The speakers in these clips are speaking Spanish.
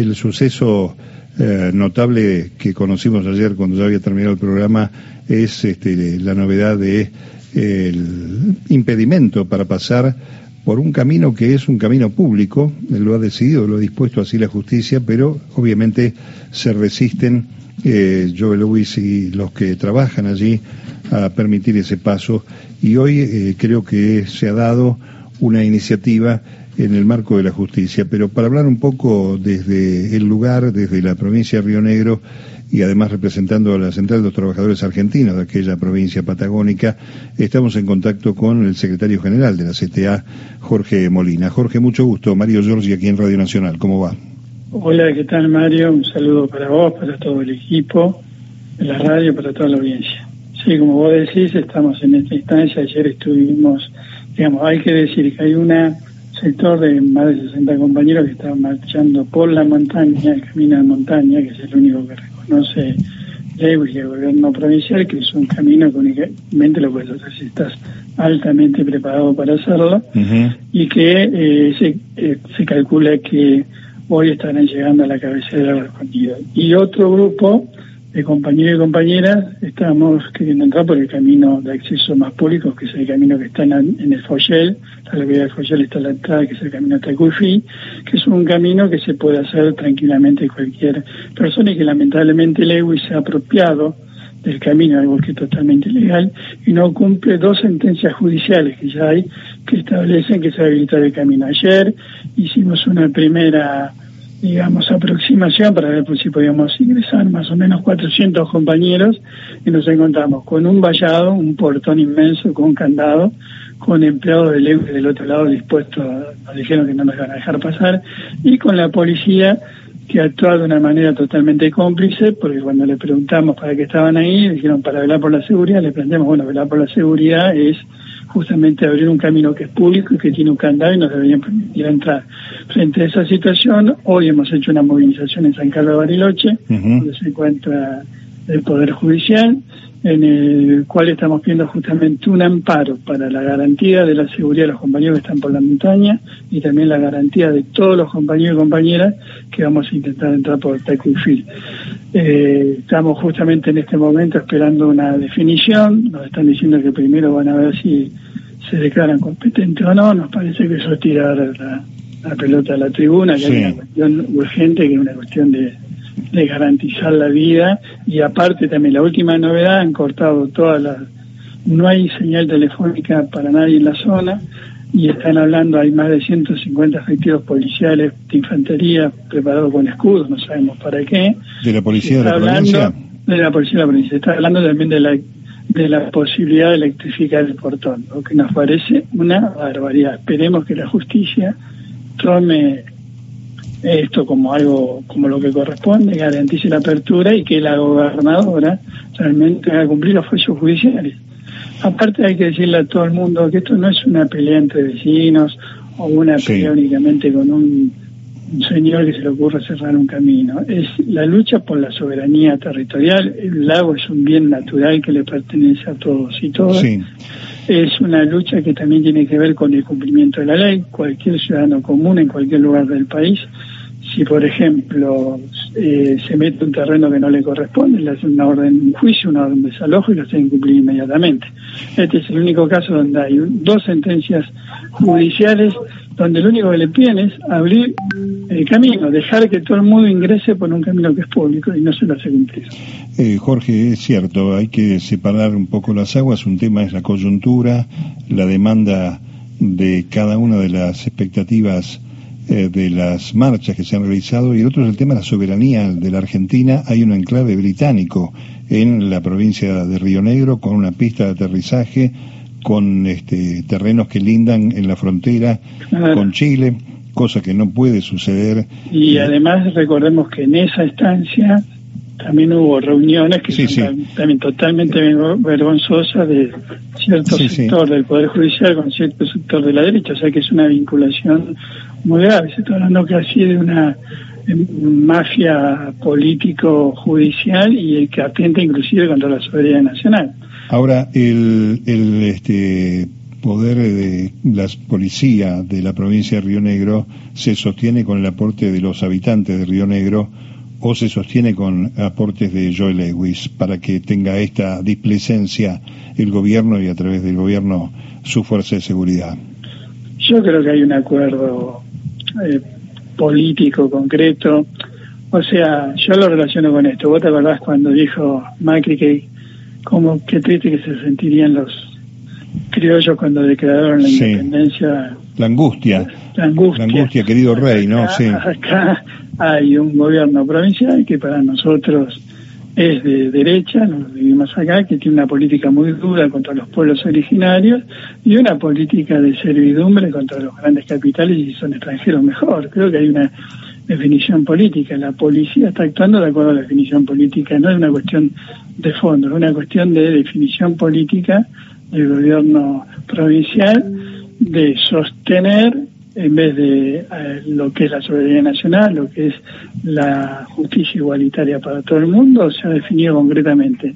El suceso eh, notable que conocimos ayer cuando ya había terminado el programa es este, la novedad de impedimento para pasar por un camino que es un camino público, lo ha decidido, lo ha dispuesto así la justicia, pero obviamente se resisten eh, Joe Lewis y los que trabajan allí a permitir ese paso. Y hoy eh, creo que se ha dado una iniciativa en el marco de la justicia. Pero para hablar un poco desde el lugar, desde la provincia de Río Negro, y además representando a la Central de los Trabajadores Argentinos de aquella provincia patagónica, estamos en contacto con el secretario general de la CTA, Jorge Molina. Jorge, mucho gusto. Mario Giorgi aquí en Radio Nacional. ¿Cómo va? Hola, ¿qué tal Mario? Un saludo para vos, para todo el equipo de la radio, para toda la audiencia. Sí, como vos decís, estamos en esta instancia. Ayer estuvimos, digamos, hay que decir que hay un sector de más de 60 compañeros que están marchando por la montaña, el camino de montaña, que es el único que reconoce Lewis y el gobierno provincial, que es un camino que únicamente lo puedes hacer si estás altamente preparado para hacerlo, y que eh, se, eh, se calcula que hoy estarán llegando a la cabecera de la Y otro grupo de compañeros y compañeras estamos queriendo entrar por el camino de acceso más público, que es el camino que está en, el Foyel, la localidad del Foyel está la entrada, que es el camino Tacufi, que es un camino que se puede hacer tranquilamente cualquier persona y que lamentablemente Lewis se ha apropiado del camino, algo que es totalmente ilegal, y no cumple dos sentencias judiciales que ya hay que establecen que se habilita el camino. Ayer hicimos una primera digamos, aproximación para ver si podíamos ingresar más o menos 400 compañeros y nos encontramos con un vallado, un portón inmenso con candado, con empleados del del otro lado dispuestos, nos dijeron que no nos iban a dejar pasar, y con la policía que actúa de una manera totalmente cómplice, porque cuando le preguntamos para qué estaban ahí, dijeron para velar por la seguridad, le planteamos, bueno, velar por la seguridad es justamente abrir un camino que es público y que tiene un candado y nos deberían permitir entrar. Frente a esa situación, hoy hemos hecho una movilización en San Carlos de Bariloche, donde se encuentra el Poder Judicial, en el cual estamos pidiendo justamente un amparo para la garantía de la seguridad de los compañeros que están por la montaña y también la garantía de todos los compañeros y compañeras que vamos a intentar entrar por Tecufil. Eh, estamos justamente en este momento esperando una definición, nos están diciendo que primero van a ver si se declaran competentes o no, nos parece que eso es tirar la, la pelota a la tribuna, que hay una cuestión urgente, que es una cuestión de de garantizar la vida. Y aparte también la última novedad han cortado todas las no hay señal telefónica para nadie en la zona. Y están hablando hay más de 150 efectivos policiales de infantería preparados con escudos no sabemos para qué. De la policía de la provincia de la policía de la provincia. Está hablando también de la de la posibilidad de electrificar el portón lo que nos parece una barbaridad. Esperemos que la justicia tome esto como algo como lo que corresponde, garantice la apertura y que la gobernadora realmente haga cumplir los juicios judiciales. Aparte hay que decirle a todo el mundo que esto no es una pelea entre vecinos o una pelea únicamente con un, señor que se le ocurre cerrar un camino. Es la lucha por la soberanía territorial. El lago es un bien natural que le pertenece a todos y todas. Es una lucha que también tiene que ver con el cumplimiento de la ley. Cualquier ciudadano común en cualquier lugar del país si por ejemplo eh, se mete un terreno que no le corresponde, le hacen una orden, un juicio, una orden de desalojo y lo hacen cumplir inmediatamente. Este es el único caso donde hay dos sentencias judiciales donde lo único que le piden es abrir el camino, dejar que todo el mundo ingrese por un camino que es público y no se lo hace cumplir. Eh, Jorge, es cierto, hay que separar un poco las aguas. Un tema es la coyuntura, la demanda de cada una de las expectativas eh, de las marchas que se han realizado y el otro es el tema de la soberanía de la Argentina. Hay un enclave británico en la provincia de Río Negro con una pista de aterrizaje, con este, terrenos que lindan en la frontera con Chile, cosa que no puede suceder. Y además recordemos que en esa estancia también hubo reuniones que son también totalmente vergonzosas de cierto sector del Poder Judicial con cierto sector de la derecha, o sea que es una vinculación muy grave. Se está hablando casi de una mafia político-judicial y que atenta inclusive contra la soberanía nacional. Ahora, el, el, este, poder de la policía de la provincia de Río Negro se sostiene con el aporte de los habitantes de Río Negro o se sostiene con aportes de Joe Lewis para que tenga esta displicencia el gobierno y a través del gobierno su fuerza de seguridad? Yo creo que hay un acuerdo eh, político concreto. O sea, yo lo relaciono con esto. ¿Vos te acordás cuando dijo Macri que como qué triste que se sentirían los criollos cuando declararon la independencia? La angustia. La angustia. La angustia, querido rey, ¿no? sí. Acá hay un gobierno provincial que para nosotros es de derecha, nos vivimos acá, que tiene una política muy dura contra los pueblos originarios y una política de servidumbre contra los grandes capitales y si son extranjeros mejor. Creo que hay una definición política. La policía está actuando de acuerdo a la definición política, no es una cuestión de fondo, es una cuestión de definición política del gobierno provincial de sostener en vez de eh, lo que es la soberanía nacional, lo que es la justicia igualitaria para todo el mundo, se ha definido concretamente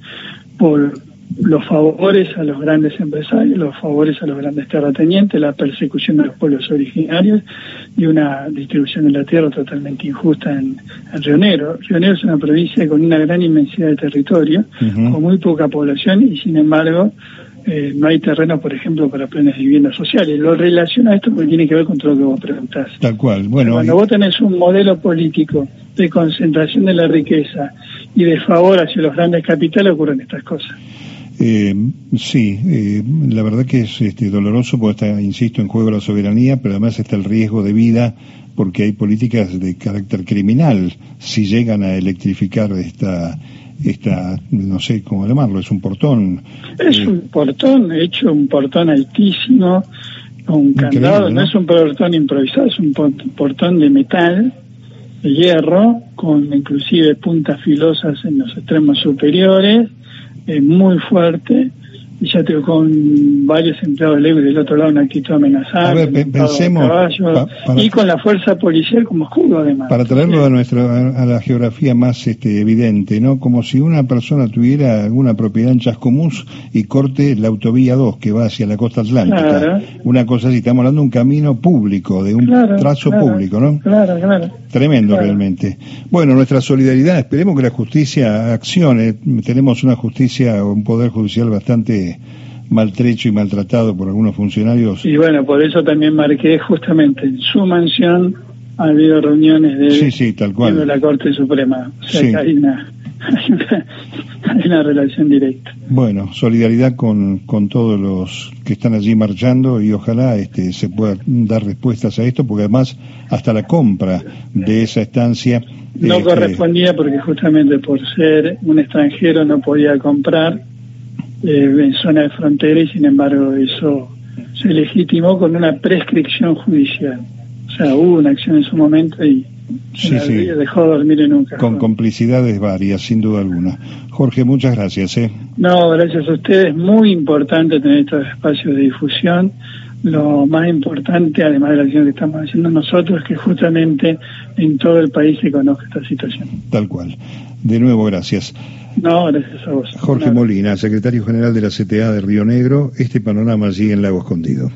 por los favores a los grandes empresarios, los favores a los grandes terratenientes, la persecución de los pueblos originarios y una distribución de la tierra totalmente injusta en, Río Negro. Río Negro es una provincia con una gran inmensidad de territorio, con muy poca población y sin embargo eh, no hay terreno, por ejemplo, para planes de vivienda sociales. Lo relaciona a esto porque tiene que ver con todo lo que vos preguntás. Tal cual. Bueno, Cuando vos tenés un modelo político de concentración de la riqueza y de favor hacia los grandes capitales, ocurren estas cosas. Eh, sí, eh, la verdad que es este, doloroso porque está, insisto, en juego la soberanía, pero además está el riesgo de vida porque hay políticas de carácter criminal si llegan a electrificar esta esta, no sé cómo llamarlo, es un portón. Es eh, un portón, hecho un portón altísimo, con un candado, ¿no? es un portón improvisado, es un portón de metal, de hierro, con inclusive puntas filosas en los extremos superiores, es muy fuerte, y ya tengo con varios empleados de del otro lado una actitud amenazada. A ver, pensemos. y con la fuerza policial como escudo, además. Para traerlo a, nuestra, a la geografía más este, evidente, ¿no? Como si una persona tuviera alguna propiedad en Chascomús y corte la autovía 2 que va hacia la costa atlántica. Una cosa así, estamos hablando de un camino público, de un trazo público, ¿no? Claro, claro. Tremendo realmente. Bueno, nuestra solidaridad, esperemos que la justicia accione. Tenemos una justicia, un poder judicial bastante maltrecho y maltratado por algunos funcionarios. Y bueno, por eso también marqué justamente en su mansión ha habido reuniones de, sí, sí, tal cual. de la Corte Suprema. O sea que hay una, hay una, relación directa. Bueno, solidaridad con, con todos los que están allí marchando y ojalá este, se pueda dar respuestas a esto, porque además hasta la compra de esa estancia... No este, correspondía porque justamente por ser un extranjero no podía comprar en zona de frontera y sin embargo eso se legitimó con una prescripción judicial. O sea, hubo una acción en su momento y sí, sí. dejó dormir en un Con complicidades varias, sin duda alguna. Jorge, muchas gracias. ¿eh? No, gracias a ustedes. Muy importante tener estos espacios de difusión. Lo más importante, además de la acción que estamos haciendo nosotros, es que justamente en todo el país se conozca esta situación. Tal cual. De nuevo, gracias. No, gracias a vos. Jorge Molina, secretario general de la CTA de Río Negro, este panorama allí en Lago Escondido.